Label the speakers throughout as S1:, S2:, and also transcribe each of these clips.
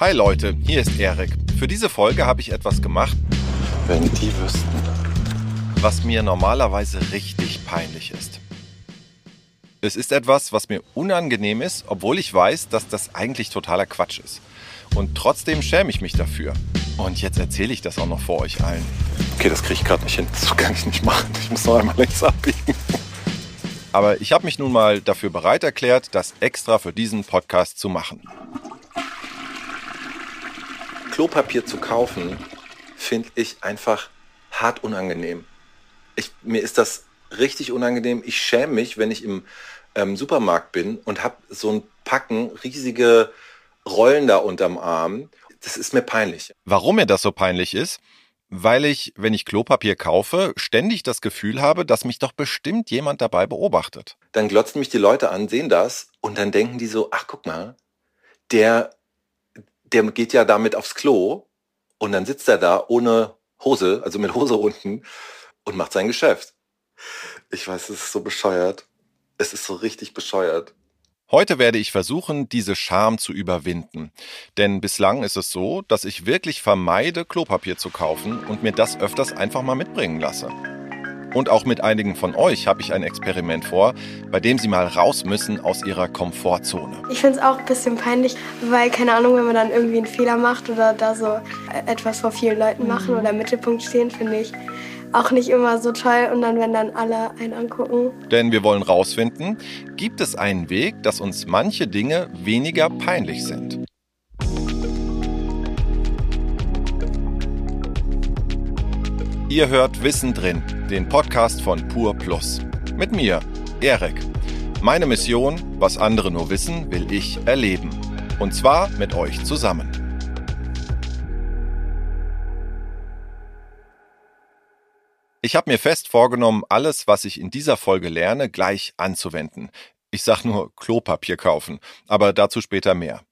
S1: Hi Leute, hier ist Erik. Für diese Folge habe ich etwas gemacht,
S2: Wenn die wüssten.
S1: was mir normalerweise richtig peinlich ist. Es ist etwas, was mir unangenehm ist, obwohl ich weiß, dass das eigentlich totaler Quatsch ist. Und trotzdem schäme ich mich dafür. Und jetzt erzähle ich das auch noch vor euch allen.
S2: Okay, das kriege ich gerade nicht hin. Das kann ich nicht machen. Ich muss noch einmal links abbiegen.
S1: Aber ich habe mich nun mal dafür bereit erklärt, das extra für diesen Podcast zu machen.
S2: Klopapier zu kaufen, finde ich einfach hart unangenehm. Ich, mir ist das richtig unangenehm. Ich schäme mich, wenn ich im ähm, Supermarkt bin und habe so ein Packen riesige Rollen da unterm Arm. Das ist mir peinlich.
S1: Warum mir das so peinlich ist? Weil ich, wenn ich Klopapier kaufe, ständig das Gefühl habe, dass mich doch bestimmt jemand dabei beobachtet.
S2: Dann glotzen mich die Leute an, sehen das und dann denken die so, ach guck mal, der, der geht ja damit aufs Klo und dann sitzt er da ohne Hose, also mit Hose unten und macht sein Geschäft. Ich weiß, es ist so bescheuert. Es ist so richtig bescheuert.
S1: Heute werde ich versuchen, diese Scham zu überwinden. Denn bislang ist es so, dass ich wirklich vermeide, Klopapier zu kaufen und mir das öfters einfach mal mitbringen lasse. Und auch mit einigen von euch habe ich ein Experiment vor, bei dem sie mal raus müssen aus ihrer Komfortzone.
S3: Ich finde es auch ein bisschen peinlich, weil, keine Ahnung, wenn man dann irgendwie einen Fehler macht oder da so etwas vor vielen Leuten machen oder im Mittelpunkt stehen, finde ich auch nicht immer so toll. Und dann, wenn dann alle einen angucken.
S1: Denn wir wollen rausfinden, gibt es einen Weg, dass uns manche Dinge weniger peinlich sind. Ihr hört Wissen drin, den Podcast von Pur Plus. Mit mir, Erik. Meine Mission, was andere nur wissen, will ich erleben. Und zwar mit euch zusammen. Ich habe mir fest vorgenommen, alles, was ich in dieser Folge lerne, gleich anzuwenden. Ich sag nur Klopapier kaufen, aber dazu später mehr.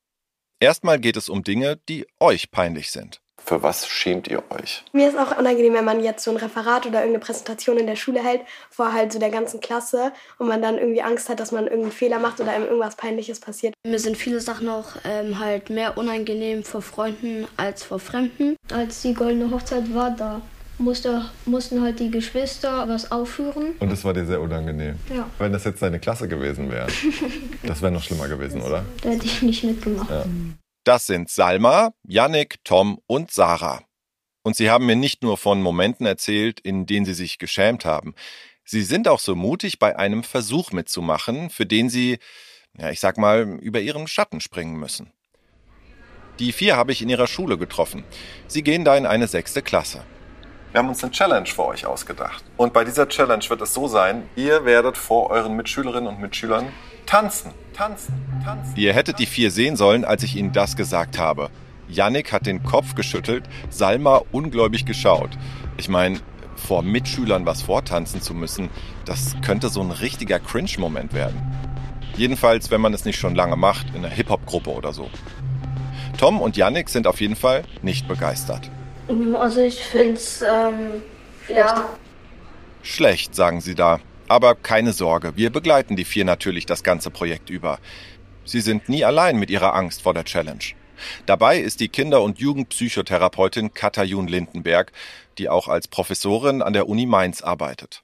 S1: Erstmal geht es um Dinge, die euch peinlich sind.
S2: Für was schämt ihr euch?
S3: Mir ist auch unangenehm, wenn man jetzt so ein Referat oder irgendeine Präsentation in der Schule hält, vor halt so der ganzen Klasse und man dann irgendwie Angst hat, dass man irgendeinen Fehler macht oder einem irgendwas Peinliches passiert.
S4: Mir sind viele Sachen auch ähm, halt mehr unangenehm vor Freunden als vor Fremden.
S5: Als die goldene Hochzeit war, da musste, mussten halt die Geschwister was aufführen.
S1: Und das war dir sehr unangenehm.
S5: Ja.
S1: Wenn das jetzt deine Klasse gewesen wäre, das wäre noch schlimmer gewesen, oder?
S5: Da hätte ich nicht mitgemacht.
S1: Ja. Das sind Salma, Yannick, Tom und Sarah. Und sie haben mir nicht nur von Momenten erzählt, in denen sie sich geschämt haben. Sie sind auch so mutig, bei einem Versuch mitzumachen, für den sie, ja, ich sag mal, über ihren Schatten springen müssen. Die vier habe ich in ihrer Schule getroffen. Sie gehen da in eine sechste Klasse.
S2: Wir haben uns eine Challenge für euch ausgedacht. Und bei dieser Challenge wird es so sein, ihr werdet vor euren Mitschülerinnen und Mitschülern tanzen, tanzen, tanzen.
S1: Ihr hättet die vier sehen sollen, als ich ihnen das gesagt habe. Yannick hat den Kopf geschüttelt, Salma ungläubig geschaut. Ich meine, vor Mitschülern was vortanzen zu müssen, das könnte so ein richtiger Cringe-Moment werden. Jedenfalls, wenn man es nicht schon lange macht, in einer Hip-Hop-Gruppe oder so. Tom und Yannick sind auf jeden Fall nicht begeistert.
S5: Also ich finde es, ähm, ja,
S1: Schlecht, sagen sie da. Aber keine Sorge, wir begleiten die vier natürlich das ganze Projekt über. Sie sind nie allein mit ihrer Angst vor der Challenge. Dabei ist die Kinder- und Jugendpsychotherapeutin Katajun Lindenberg, die auch als Professorin an der Uni Mainz arbeitet.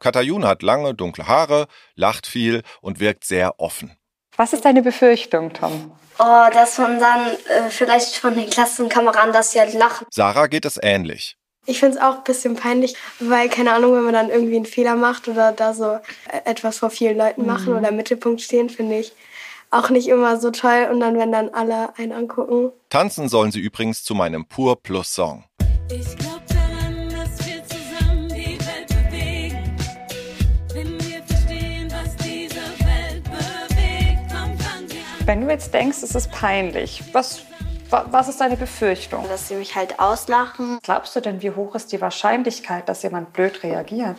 S1: Katajun hat lange, dunkle Haare, lacht viel und wirkt sehr offen.
S6: Was ist deine Befürchtung, Tom?
S4: Oh, dass man dann äh, vielleicht von den Klassenkameraden, dass sie halt lachen.
S1: Sarah geht es ähnlich.
S3: Ich finde es auch ein bisschen peinlich, weil, keine Ahnung, wenn man dann irgendwie einen Fehler macht oder da so äh, etwas vor vielen Leuten machen oder im Mittelpunkt stehen, finde ich auch nicht immer so toll. Und dann, wenn dann alle einen angucken.
S1: Tanzen sollen sie übrigens zu meinem Pur Plus Song.
S7: Ich glaub
S6: Wenn du jetzt denkst, es ist peinlich, was, wa- was ist deine Befürchtung?
S4: Dass sie mich halt auslachen.
S6: Glaubst du denn, wie hoch ist die Wahrscheinlichkeit, dass jemand blöd reagiert?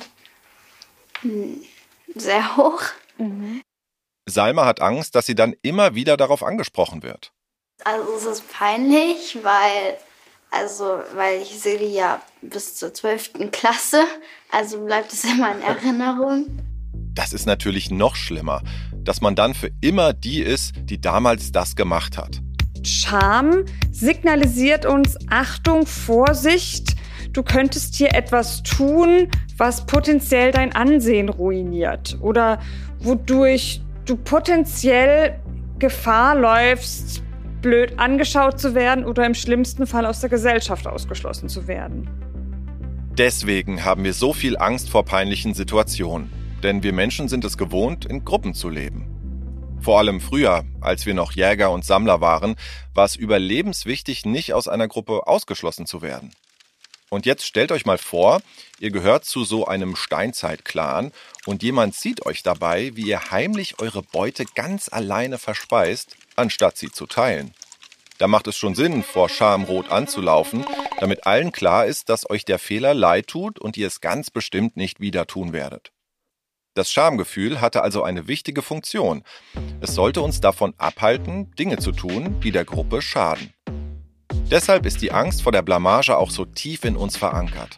S4: Sehr hoch.
S1: Salma hat Angst, dass sie dann immer wieder darauf angesprochen wird.
S4: Also es ist peinlich, weil, also, weil ich sehe die ja bis zur 12. Klasse. Also bleibt es immer in Erinnerung.
S1: Das ist natürlich noch schlimmer, dass man dann für immer die ist, die damals das gemacht hat.
S6: Scham signalisiert uns Achtung, Vorsicht. Du könntest hier etwas tun, was potenziell dein Ansehen ruiniert oder wodurch du potenziell Gefahr läufst, blöd angeschaut zu werden oder im schlimmsten Fall aus der Gesellschaft ausgeschlossen zu werden.
S1: Deswegen haben wir so viel Angst vor peinlichen Situationen. Denn wir Menschen sind es gewohnt, in Gruppen zu leben. Vor allem früher, als wir noch Jäger und Sammler waren, war es überlebenswichtig, nicht aus einer Gruppe ausgeschlossen zu werden. Und jetzt stellt euch mal vor, ihr gehört zu so einem Steinzeit-Clan und jemand sieht euch dabei, wie ihr heimlich eure Beute ganz alleine verspeist, anstatt sie zu teilen. Da macht es schon Sinn, vor Schamrot anzulaufen, damit allen klar ist, dass euch der Fehler leid tut und ihr es ganz bestimmt nicht wieder tun werdet. Das Schamgefühl hatte also eine wichtige Funktion. Es sollte uns davon abhalten, Dinge zu tun, die der Gruppe schaden. Deshalb ist die Angst vor der Blamage auch so tief in uns verankert.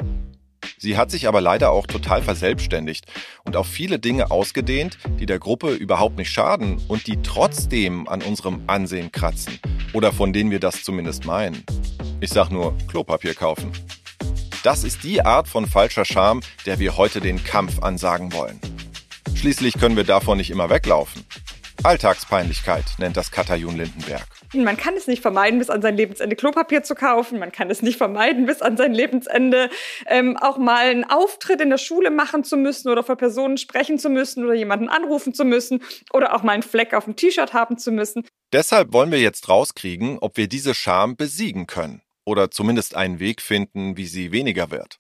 S1: Sie hat sich aber leider auch total verselbstständigt und auf viele Dinge ausgedehnt, die der Gruppe überhaupt nicht schaden und die trotzdem an unserem Ansehen kratzen. Oder von denen wir das zumindest meinen. Ich sag nur Klopapier kaufen. Das ist die Art von falscher Scham, der wir heute den Kampf ansagen wollen. Schließlich können wir davon nicht immer weglaufen. Alltagspeinlichkeit nennt das Katajun Lindenberg.
S6: Man kann es nicht vermeiden, bis an sein Lebensende Klopapier zu kaufen. Man kann es nicht vermeiden, bis an sein Lebensende ähm, auch mal einen Auftritt in der Schule machen zu müssen oder vor Personen sprechen zu müssen oder jemanden anrufen zu müssen oder auch mal einen Fleck auf dem T-Shirt haben zu müssen.
S1: Deshalb wollen wir jetzt rauskriegen, ob wir diese Scham besiegen können oder zumindest einen Weg finden, wie sie weniger wird.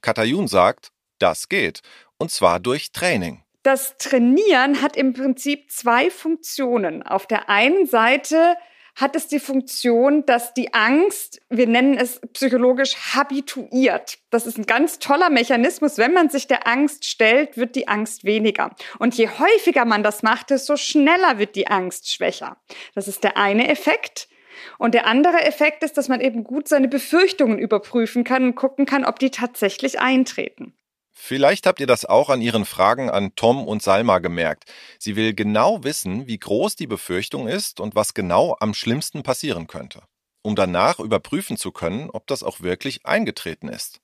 S1: Katajun sagt, das geht, und zwar durch Training.
S6: Das Trainieren hat im Prinzip zwei Funktionen. Auf der einen Seite hat es die Funktion, dass die Angst, wir nennen es psychologisch, habituiert. Das ist ein ganz toller Mechanismus. Wenn man sich der Angst stellt, wird die Angst weniger. Und je häufiger man das macht, desto schneller wird die Angst schwächer. Das ist der eine Effekt. Und der andere Effekt ist, dass man eben gut seine Befürchtungen überprüfen kann und gucken kann, ob die tatsächlich eintreten.
S1: Vielleicht habt ihr das auch an ihren Fragen an Tom und Salma gemerkt. Sie will genau wissen, wie groß die Befürchtung ist und was genau am schlimmsten passieren könnte, um danach überprüfen zu können, ob das auch wirklich eingetreten ist.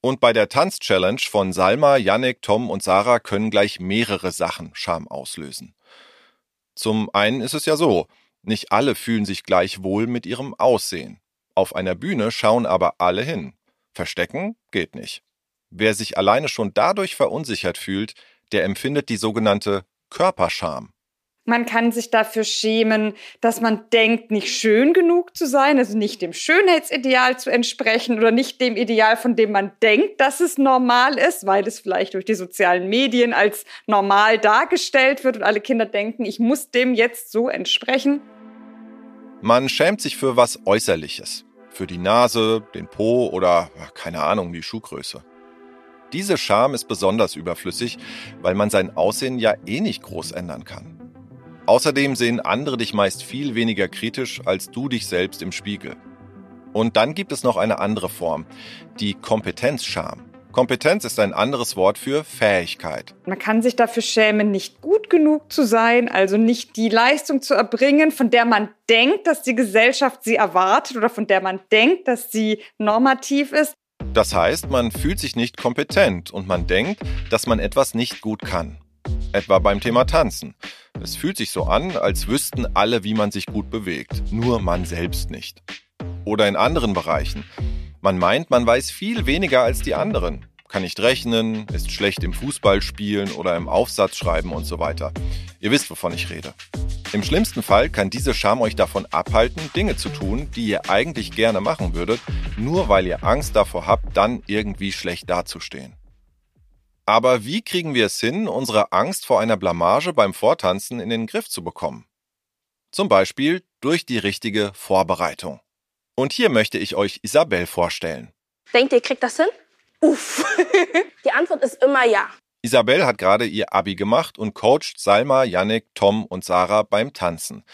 S1: Und bei der Tanz-Challenge von Salma, Yannick, Tom und Sarah können gleich mehrere Sachen Scham auslösen. Zum einen ist es ja so, nicht alle fühlen sich gleich wohl mit ihrem Aussehen. Auf einer Bühne schauen aber alle hin. Verstecken geht nicht. Wer sich alleine schon dadurch verunsichert fühlt, der empfindet die sogenannte Körperscham.
S6: Man kann sich dafür schämen, dass man denkt, nicht schön genug zu sein, also nicht dem Schönheitsideal zu entsprechen oder nicht dem Ideal, von dem man denkt, dass es normal ist, weil es vielleicht durch die sozialen Medien als normal dargestellt wird und alle Kinder denken, ich muss dem jetzt so entsprechen.
S1: Man schämt sich für was Äußerliches. Für die Nase, den Po oder keine Ahnung, die Schuhgröße. Diese Scham ist besonders überflüssig, weil man sein Aussehen ja eh nicht groß ändern kann. Außerdem sehen andere dich meist viel weniger kritisch als du dich selbst im Spiegel. Und dann gibt es noch eine andere Form, die Kompetenzscham. Kompetenz ist ein anderes Wort für Fähigkeit.
S6: Man kann sich dafür schämen, nicht gut genug zu sein, also nicht die Leistung zu erbringen, von der man denkt, dass die Gesellschaft sie erwartet oder von der man denkt, dass sie normativ ist.
S1: Das heißt, man fühlt sich nicht kompetent und man denkt, dass man etwas nicht gut kann. Etwa beim Thema Tanzen. Es fühlt sich so an, als wüssten alle, wie man sich gut bewegt, nur man selbst nicht. Oder in anderen Bereichen. Man meint, man weiß viel weniger als die anderen, kann nicht rechnen, ist schlecht im Fußballspielen oder im Aufsatz schreiben und so weiter. Ihr wisst, wovon ich rede. Im schlimmsten Fall kann diese Scham euch davon abhalten, Dinge zu tun, die ihr eigentlich gerne machen würdet, nur weil ihr Angst davor habt, dann irgendwie schlecht dazustehen. Aber wie kriegen wir es hin, unsere Angst vor einer Blamage beim Vortanzen in den Griff zu bekommen? Zum Beispiel durch die richtige Vorbereitung. Und hier möchte ich euch Isabel vorstellen.
S8: Denkt ihr, kriegt das hin? Uff. Die Antwort ist immer ja.
S1: Isabel hat gerade ihr Abi gemacht und coacht Salma, Yannick, Tom und Sarah beim Tanzen.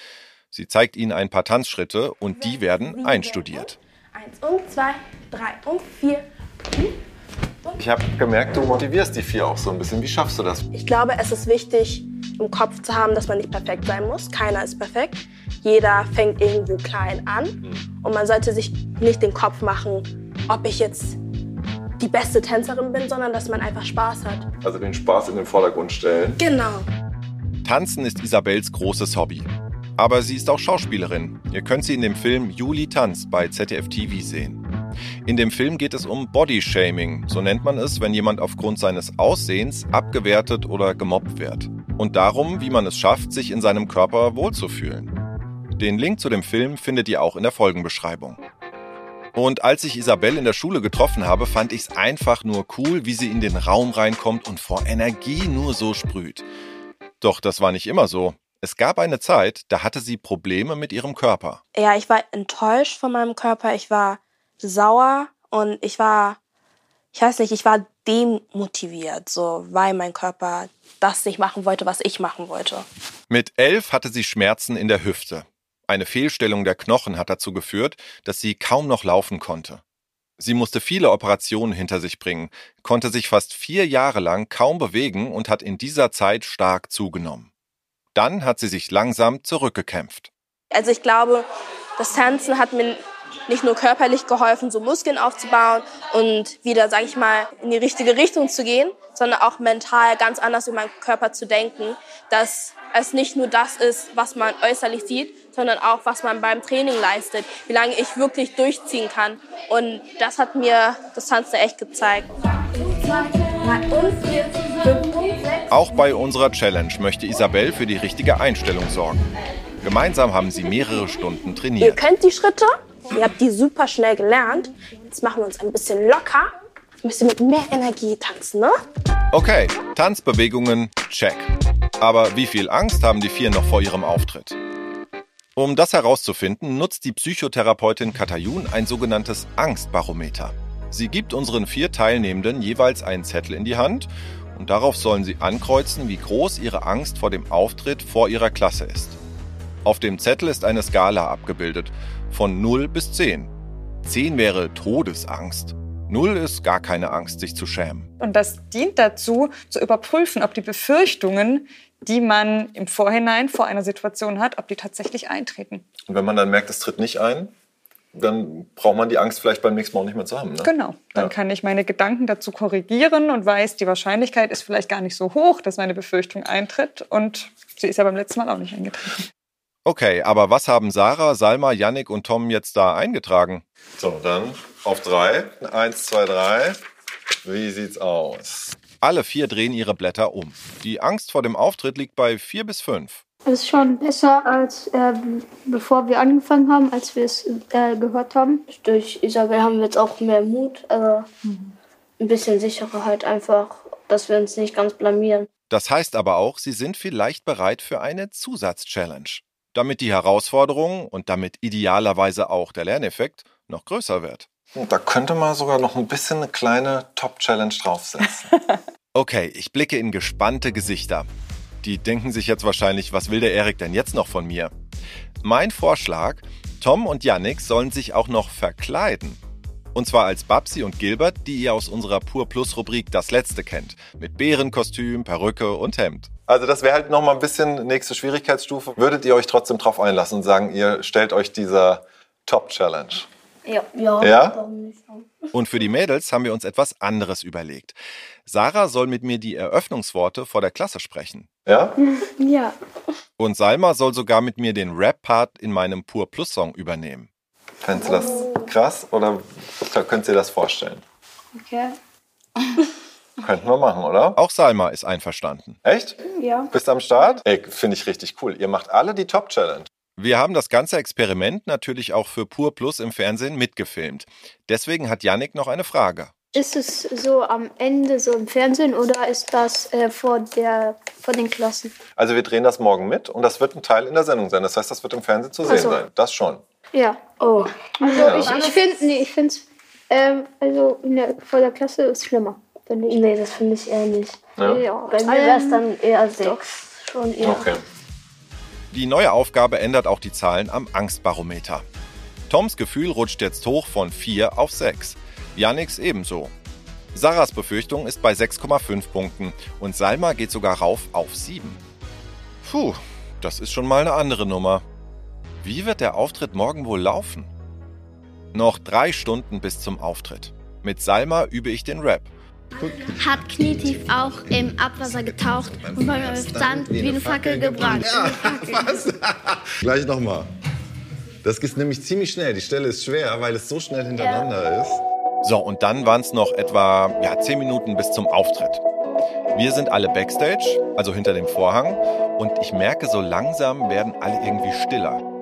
S1: Sie zeigt ihnen ein paar Tanzschritte und die werden einstudiert.
S8: Eins und zwei, drei und vier.
S2: Ich habe gemerkt, du motivierst die vier auch so ein bisschen. Wie schaffst du das?
S8: Ich glaube, es ist wichtig, im Kopf zu haben, dass man nicht perfekt sein muss. Keiner ist perfekt. Jeder fängt irgendwo klein an. Und man sollte sich nicht den Kopf machen, ob ich jetzt die beste Tänzerin bin, sondern dass man einfach Spaß hat.
S2: Also den Spaß in den Vordergrund stellen.
S8: Genau.
S1: Tanzen ist Isabels großes Hobby. Aber sie ist auch Schauspielerin. Ihr könnt sie in dem Film Juli tanzt bei ZDF TV sehen. In dem Film geht es um Bodyshaming, so nennt man es, wenn jemand aufgrund seines Aussehens abgewertet oder gemobbt wird. Und darum, wie man es schafft, sich in seinem Körper wohlzufühlen. Den Link zu dem Film findet ihr auch in der Folgenbeschreibung. Und als ich Isabelle in der Schule getroffen habe, fand ich es einfach nur cool, wie sie in den Raum reinkommt und vor Energie nur so sprüht. Doch das war nicht immer so. Es gab eine Zeit, da hatte sie Probleme mit ihrem Körper.
S8: Ja, ich war enttäuscht von meinem Körper. Ich war sauer und ich war, ich weiß nicht, ich war demotiviert, so, weil mein Körper das nicht machen wollte, was ich machen wollte.
S1: Mit elf hatte sie Schmerzen in der Hüfte. Eine Fehlstellung der Knochen hat dazu geführt, dass sie kaum noch laufen konnte. Sie musste viele Operationen hinter sich bringen, konnte sich fast vier Jahre lang kaum bewegen und hat in dieser Zeit stark zugenommen. Dann hat sie sich langsam zurückgekämpft.
S8: Also ich glaube, das Tanzen hat mir nicht nur körperlich geholfen, so Muskeln aufzubauen und wieder, sage ich mal, in die richtige Richtung zu gehen, sondern auch mental ganz anders über meinen Körper zu denken, dass es nicht nur das ist, was man äußerlich sieht, sondern auch, was man beim Training leistet, wie lange ich wirklich durchziehen kann. Und das hat mir das Tanzen echt gezeigt.
S1: Auch bei unserer Challenge möchte Isabel für die richtige Einstellung sorgen. Gemeinsam haben sie mehrere Stunden
S8: Ihr
S1: trainiert.
S8: könnt die Schritte, ihr habt die super schnell gelernt. Jetzt machen wir uns ein bisschen locker, ein bisschen mit mehr Energie tanzen, ne?
S1: Okay, Tanzbewegungen, check. Aber wie viel Angst haben die vier noch vor ihrem Auftritt? Um das herauszufinden, nutzt die Psychotherapeutin Katayun ein sogenanntes Angstbarometer. Sie gibt unseren vier Teilnehmenden jeweils einen Zettel in die Hand und darauf sollen sie ankreuzen, wie groß ihre Angst vor dem Auftritt vor ihrer Klasse ist. Auf dem Zettel ist eine Skala abgebildet, von 0 bis 10. 10 wäre Todesangst. 0 ist gar keine Angst, sich zu schämen.
S6: Und das dient dazu, zu überprüfen, ob die Befürchtungen, die man im Vorhinein vor einer Situation hat, ob die tatsächlich eintreten.
S2: Und wenn man dann merkt, es tritt nicht ein, dann braucht man die Angst vielleicht beim nächsten Mal auch nicht mehr zu haben. Ne?
S6: Genau. Dann
S2: Ja.
S6: kann ich meine Gedanken dazu korrigieren und weiß, die Wahrscheinlichkeit ist vielleicht gar nicht so hoch, dass meine Befürchtung eintritt. Und sie ist ja beim letzten Mal auch nicht eingetreten.
S1: Okay, aber was haben Sarah, Salma, Yannick und Tom jetzt da eingetragen?
S2: So, dann auf drei. Eins, zwei, drei. Wie sieht's aus?
S1: Alle vier drehen ihre Blätter um. Die Angst vor dem Auftritt liegt bei vier bis fünf.
S5: Es ist schon besser als äh, bevor wir angefangen haben, als wir es äh, gehört haben.
S9: Durch Isabel haben wir jetzt auch mehr Mut, also ein bisschen sicherer halt einfach, dass wir uns nicht ganz blamieren.
S1: Das heißt aber auch, sie sind vielleicht bereit für eine Zusatzchallenge, damit die Herausforderung und damit idealerweise auch der Lerneffekt noch größer wird.
S2: Und da könnte man sogar noch ein bisschen eine kleine Top-Challenge draufsetzen.
S1: Okay, ich blicke in gespannte Gesichter. Die denken sich jetzt wahrscheinlich, was will der Erik denn jetzt noch von mir? Mein Vorschlag, Tom und Yannick sollen sich auch noch verkleiden. Und zwar als Babsi und Gilbert, die ihr aus unserer Pur Plus Rubrik Das Letzte kennt. Mit Bärenkostüm, Perücke und Hemd.
S2: Also das wäre halt noch mal ein bisschen nächste Schwierigkeitsstufe. Würdet ihr euch trotzdem drauf einlassen und sagen, ihr stellt euch dieser Top-Challenge?
S9: Ja, ja.
S1: Und für die Mädels haben wir uns etwas anderes überlegt. Sarah soll mit mir die Eröffnungsworte vor der Klasse sprechen.
S2: Ja?
S3: Ja.
S1: Und Salma soll sogar mit mir den Rap-Part in meinem Pur Plus Song übernehmen.
S2: Fändest du das krass oder könnt ihr das vorstellen?
S5: Okay.
S2: Könnten wir machen, oder?
S1: Auch Salma ist einverstanden.
S2: Echt?
S5: Ja.
S2: Bist du am Start? Ey, finde ich richtig cool. Ihr macht alle die Top-Challenge.
S1: Wir haben das ganze Experiment natürlich auch für Pur Plus im Fernsehen mitgefilmt. Deswegen hat Yannick noch eine Frage.
S5: Ist es so am Ende so im Fernsehen oder ist das äh, vor, der, vor den Klassen?
S2: Also wir drehen das morgen mit und das wird ein Teil in der Sendung sein. Das heißt, das wird im Fernsehen zu sehen
S5: so.
S2: sein. Das schon.
S5: Ja.
S9: Oh,
S5: Also
S2: Ja.
S5: ich, ich finde, nee, ich finde es, ähm, also in der, vor der Klasse ist schlimmer. finde ich.
S9: nee, das finde ich eher nicht.
S2: Ja.
S5: Ja.
S9: Bei mir wäre es dann eher sechs. Schon eher.
S2: Okay.
S1: Die neue Aufgabe ändert auch die Zahlen am Angstbarometer. Toms Gefühl rutscht jetzt hoch von 4 auf 6. Yannicks ebenso. Sarahs Befürchtung ist bei 6,5 Punkten und Salma geht sogar rauf auf 7. Puh, das ist schon mal eine andere Nummer. Wie wird der Auftritt morgen wohl laufen? Noch drei Stunden bis zum Auftritt. Mit Salma übe ich den Rap.
S10: Hat knietief auch im Abwasser getaucht und beim Stand wie eine Fackel gebrannt.
S11: Gleich nochmal. Das geht nämlich ziemlich schnell. Die Stelle ist schwer, weil es so schnell hintereinander ist.
S1: So, und dann waren es noch etwa ja, 10 Minuten bis zum Auftritt. Wir sind alle backstage, also hinter dem Vorhang, und ich merke, so langsam werden alle irgendwie stiller.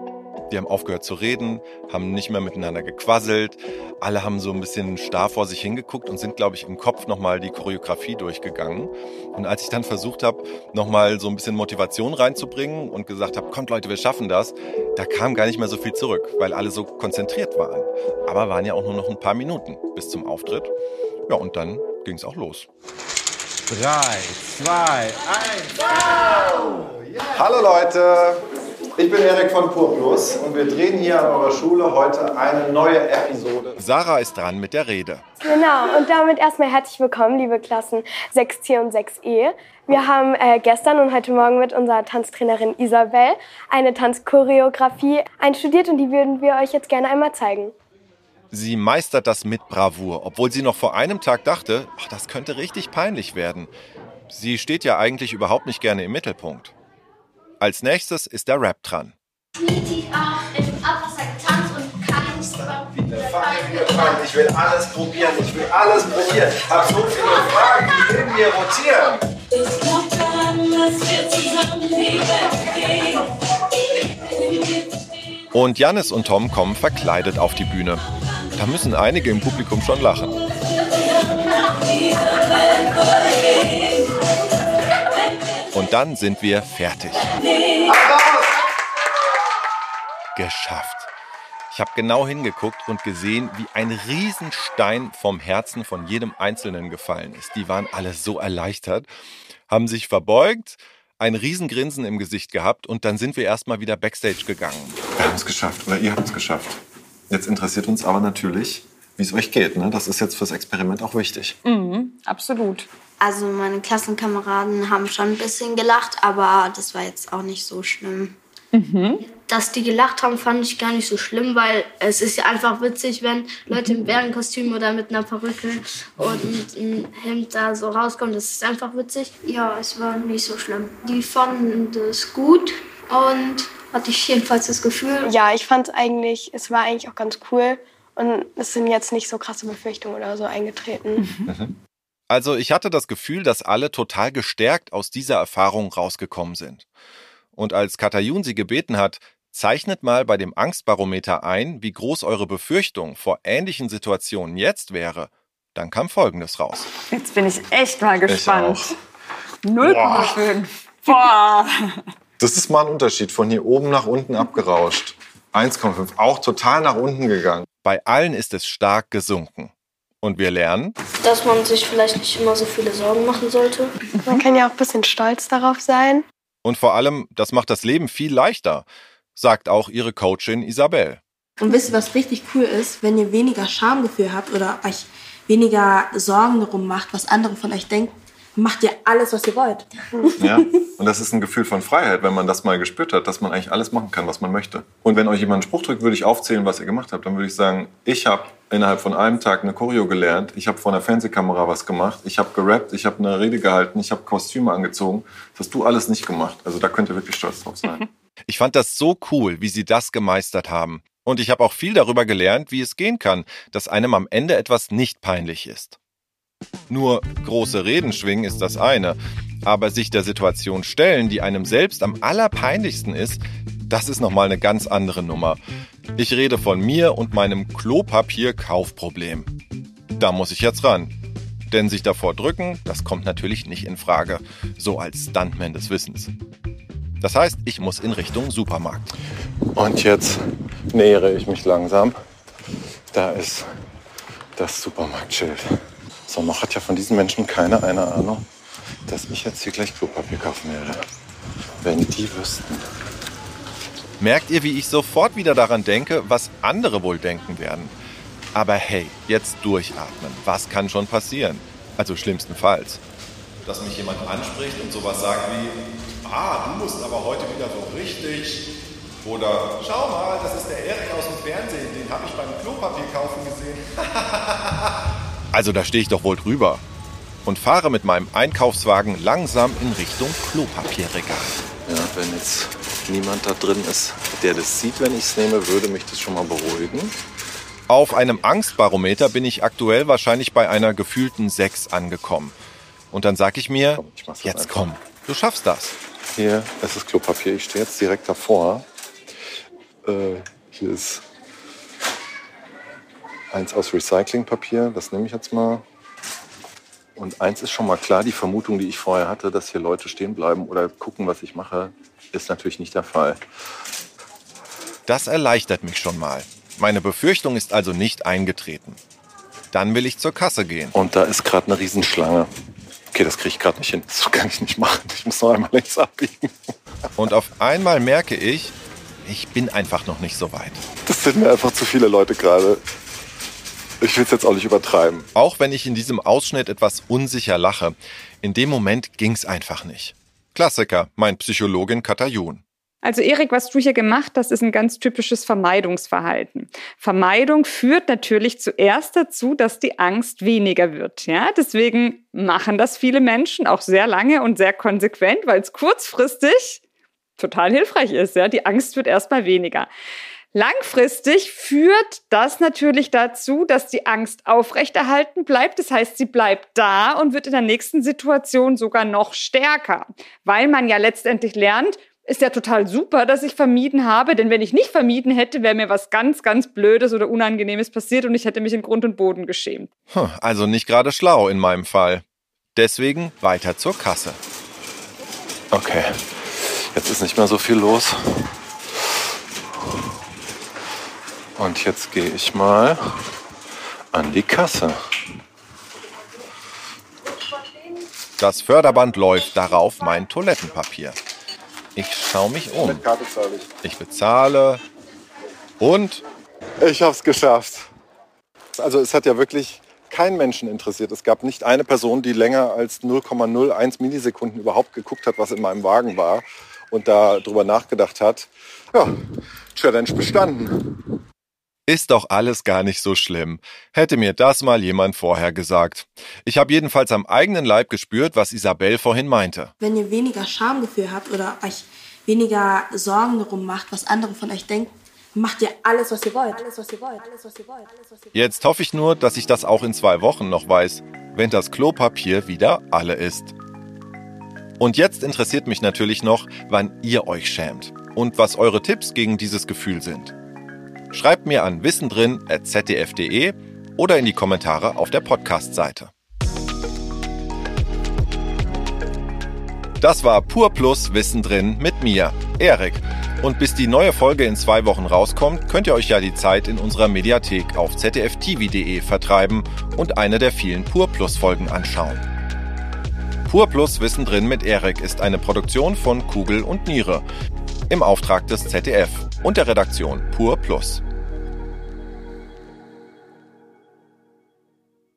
S1: Die haben aufgehört zu reden, haben nicht mehr miteinander gequasselt. Alle haben so ein bisschen starr vor sich hingeguckt und sind, glaube ich, im Kopf nochmal die Choreografie durchgegangen. Und als ich dann versucht habe, nochmal so ein bisschen Motivation reinzubringen und gesagt habe, kommt Leute, wir schaffen das, da kam gar nicht mehr so viel zurück, weil alle so konzentriert waren. Aber waren ja auch nur noch ein paar Minuten bis zum Auftritt. Ja, und dann ging es auch los.
S11: Drei, zwei, eins.
S12: Hallo Leute, ich bin Erik von Purplus und wir drehen hier an eurer Schule heute eine neue Episode.
S1: Sarah ist dran mit der Rede.
S3: Genau, und damit erstmal herzlich willkommen, liebe Klassen 6C und 6E. Wir haben äh, gestern und heute Morgen mit unserer Tanztrainerin Isabel eine Tanzchoreografie einstudiert und die würden wir euch jetzt gerne einmal zeigen.
S1: Sie meistert das mit Bravour, obwohl sie noch vor einem Tag dachte, ach, das könnte richtig peinlich werden. Sie steht ja eigentlich überhaupt nicht gerne im Mittelpunkt. Als nächstes ist der Rap dran.
S10: Knietief auch im Abwasser getanzt und kein Strand.
S12: Ich will alles probieren, ich will alles probieren. Hab so viele Fragen, die in mir rotieren.
S7: Ich glaub daran, dass wir zusammen Welt bewegen.
S1: Und Janis und Tom kommen verkleidet auf die Bühne. Da müssen einige im Publikum schon lachen. Und dann sind wir fertig. Geschafft. Ich habe genau hingeguckt und gesehen, wie ein Riesenstein vom Herzen von jedem Einzelnen gefallen ist. Die waren alle so erleichtert, haben sich verbeugt, ein Riesengrinsen im Gesicht gehabt und dann sind wir erstmal wieder backstage gegangen.
S12: Wir haben es geschafft, oder ihr habt es geschafft. Jetzt interessiert uns aber natürlich, wie es euch geht. Ne? Das ist jetzt fürs Experiment auch wichtig.
S6: Mhm, absolut.
S4: Also meine Klassenkameraden haben schon ein bisschen gelacht, aber das war jetzt auch nicht so schlimm.
S9: Dass die gelacht haben, fand ich gar nicht so schlimm, weil es ist ja einfach witzig, wenn Leute im Bärenkostüm oder mit einer Perücke und ein Hemd da so rauskommen. Das ist einfach witzig.
S5: Ja, es war nicht so schlimm. Die fanden das gut und hatte ich jedenfalls das Gefühl.
S3: Ja, ich fand eigentlich, es war eigentlich auch ganz cool und es sind jetzt nicht so krasse Befürchtungen oder so eingetreten.
S1: Also ich hatte das Gefühl, dass alle total gestärkt aus dieser Erfahrung rausgekommen sind. Und als Katayun sie gebeten hat, zeichnet mal bei dem Angstbarometer ein, wie groß eure Befürchtung vor ähnlichen Situationen jetzt wäre, dann kam Folgendes raus.
S6: Jetzt bin ich echt mal gespannt.
S12: auch.
S6: 0,5. Boah.
S12: Das ist mal ein Unterschied, von hier oben nach unten abgerauscht. 1,5, auch total nach unten gegangen.
S1: Bei allen ist es stark gesunken. Und wir lernen,
S9: Dass man sich vielleicht nicht immer so viele Sorgen machen sollte.
S3: Man kann ja auch ein bisschen stolz darauf sein.
S1: und vor allem, das macht das Leben viel leichter, sagt auch ihre Coachin Isabel.
S13: Und wisst ihr, was richtig cool ist? Wenn ihr weniger Schamgefühl habt oder euch weniger Sorgen darum macht, was andere von euch denken, macht ihr alles, was ihr wollt.
S12: Ja? Und das ist ein Gefühl von Freiheit, wenn man das mal gespürt hat, dass man eigentlich alles machen kann, was man möchte. Und wenn euch jemand einen Spruch drückt, würde ich aufzählen, was ihr gemacht habt. Dann würde ich sagen, ich habe innerhalb von einem Tag eine Choreo gelernt, ich habe vor einer Fernsehkamera was gemacht, ich habe gerappt, ich habe eine Rede gehalten, ich habe Kostüme angezogen. Das hast du alles nicht gemacht. Also da könnt ihr wirklich stolz drauf sein.
S1: Ich fand das so cool, wie sie das gemeistert haben. Und ich habe auch viel darüber gelernt, wie es gehen kann, dass einem am Ende etwas nicht peinlich ist. Nur große Reden schwingen ist das eine, aber sich der Situation stellen, die einem selbst am allerpeinlichsten ist, das ist nochmal eine ganz andere Nummer. Ich rede von mir und meinem Klopapier-Kaufproblem. Da muss ich jetzt ran. Denn sich davor drücken, das kommt natürlich nicht in Frage, so als Stuntman des Wissens. Das heißt, ich muss in Richtung Supermarkt.
S12: Und jetzt nähere ich mich langsam. Da ist das Supermarktschild. So, noch hat ja von diesen Menschen keine eine Ahnung, dass ich jetzt hier gleich Klopapier kaufen werde. Wenn die wüssten.
S1: Merkt ihr, wie ich sofort wieder daran denke, was andere wohl denken werden? Aber hey, jetzt durchatmen. Was kann schon passieren? Also schlimmstenfalls. Dass mich jemand anspricht und sowas sagt wie, ah, du musst aber heute wieder so richtig. Oder schau mal, das ist der Erik aus dem Fernsehen, den habe ich beim Klopapier kaufen gesehen. also da stehe ich doch wohl drüber. Und fahre mit meinem Einkaufswagen langsam in Richtung Klopapierregal.
S2: Ja, wenn jetzt niemand da drin ist, der das sieht, wenn ich es nehme, würde mich das schon mal beruhigen.
S1: Auf einem Angstbarometer bin ich aktuell wahrscheinlich bei einer gefühlten 6 angekommen. Und dann sag ich mir, jetzt komm, du schaffst das.
S2: Hier ist das Klopapier. Ich stehe jetzt direkt davor. Äh, hier ist eins aus Recyclingpapier. Das nehme ich jetzt mal. Und eins ist schon mal klar, die Vermutung, die ich vorher hatte, dass hier Leute stehen bleiben oder gucken, was ich mache, ist natürlich nicht der Fall.
S1: Das erleichtert mich schon mal. Meine Befürchtung ist also nicht eingetreten. Dann will ich zur Kasse gehen.
S2: Und da ist gerade eine Riesenschlange. Okay, das kriege ich gerade nicht hin. Das kann ich nicht machen. Ich muss noch einmal links abbiegen.
S1: Und auf einmal merke ich, ich bin einfach noch nicht so weit.
S2: Das sind mir einfach zu viele Leute gerade. Ich will es jetzt auch nicht übertreiben.
S1: Auch wenn ich in diesem Ausschnitt etwas unsicher lache, in dem Moment ging's einfach nicht. Klassiker, mein Psychologin Katajun.
S6: Also Erik, was du hier gemacht hast, ist ein ganz typisches Vermeidungsverhalten. Vermeidung führt natürlich zuerst dazu, dass die Angst weniger wird. Ja, deswegen machen das viele Menschen auch sehr lange und sehr konsequent, weil es kurzfristig total hilfreich ist. Ja, die Angst wird erstmal weniger. Langfristig führt das natürlich dazu, dass die Angst aufrechterhalten bleibt. Das heißt, sie bleibt da und wird in der nächsten Situation sogar noch stärker, weil man ja letztendlich lernt, ist ja total super, dass ich vermieden habe, denn wenn ich nicht vermieden hätte, wäre mir was ganz, ganz Blödes oder Unangenehmes passiert und ich hätte mich in Grund und Boden geschämt.
S1: Also nicht gerade schlau in meinem Fall. Deswegen weiter zur Kasse.
S2: Okay, jetzt ist nicht mehr so viel los. Und jetzt gehe ich mal an die Kasse.
S1: Das Förderband läuft, darauf mein Toilettenpapier. Ich schaue mich um.
S2: Mit Karte zahle ich.
S1: Ich bezahle und
S2: Ich habe es geschafft. Also es hat ja wirklich keinen Menschen interessiert. Es gab nicht eine Person, die länger als 0,01 Millisekunden überhaupt geguckt hat, was in meinem Wagen war und darüber nachgedacht hat. Ja, Challenge bestanden.
S1: Ist doch alles gar nicht so schlimm. Hätte mir das mal jemand vorher gesagt. Ich habe jedenfalls am eigenen Leib gespürt, was Isabel vorhin meinte.
S13: Wenn ihr weniger Schamgefühl habt oder euch weniger Sorgen darum macht, was andere von euch denken, macht ihr alles, was ihr wollt. Alles, was ihr wollt. Alles, was ihr wollt. Alles, was ihr wollt.
S1: Jetzt hoffe ich nur, dass ich das auch in zwei Wochen noch weiß, wenn das Klopapier wieder alle ist. Und jetzt interessiert mich natürlich noch, wann ihr euch schämt und was eure Tipps gegen dieses Gefühl sind. Schreibt mir an wissendrin.zdf.de oder in die Kommentare auf der Podcast-Seite. Das war Pur Plus Wissen drin mit mir, Erik. Und bis die neue Folge in zwei Wochen rauskommt, könnt ihr euch ja die Zeit in unserer Mediathek auf zdftv.de vertreiben und eine der vielen Pur Plus Folgen anschauen. Pur Plus Wissen drin mit Erik ist eine Produktion von Kugel und Niere im Auftrag des ZDF und der Redaktion Pur Plus.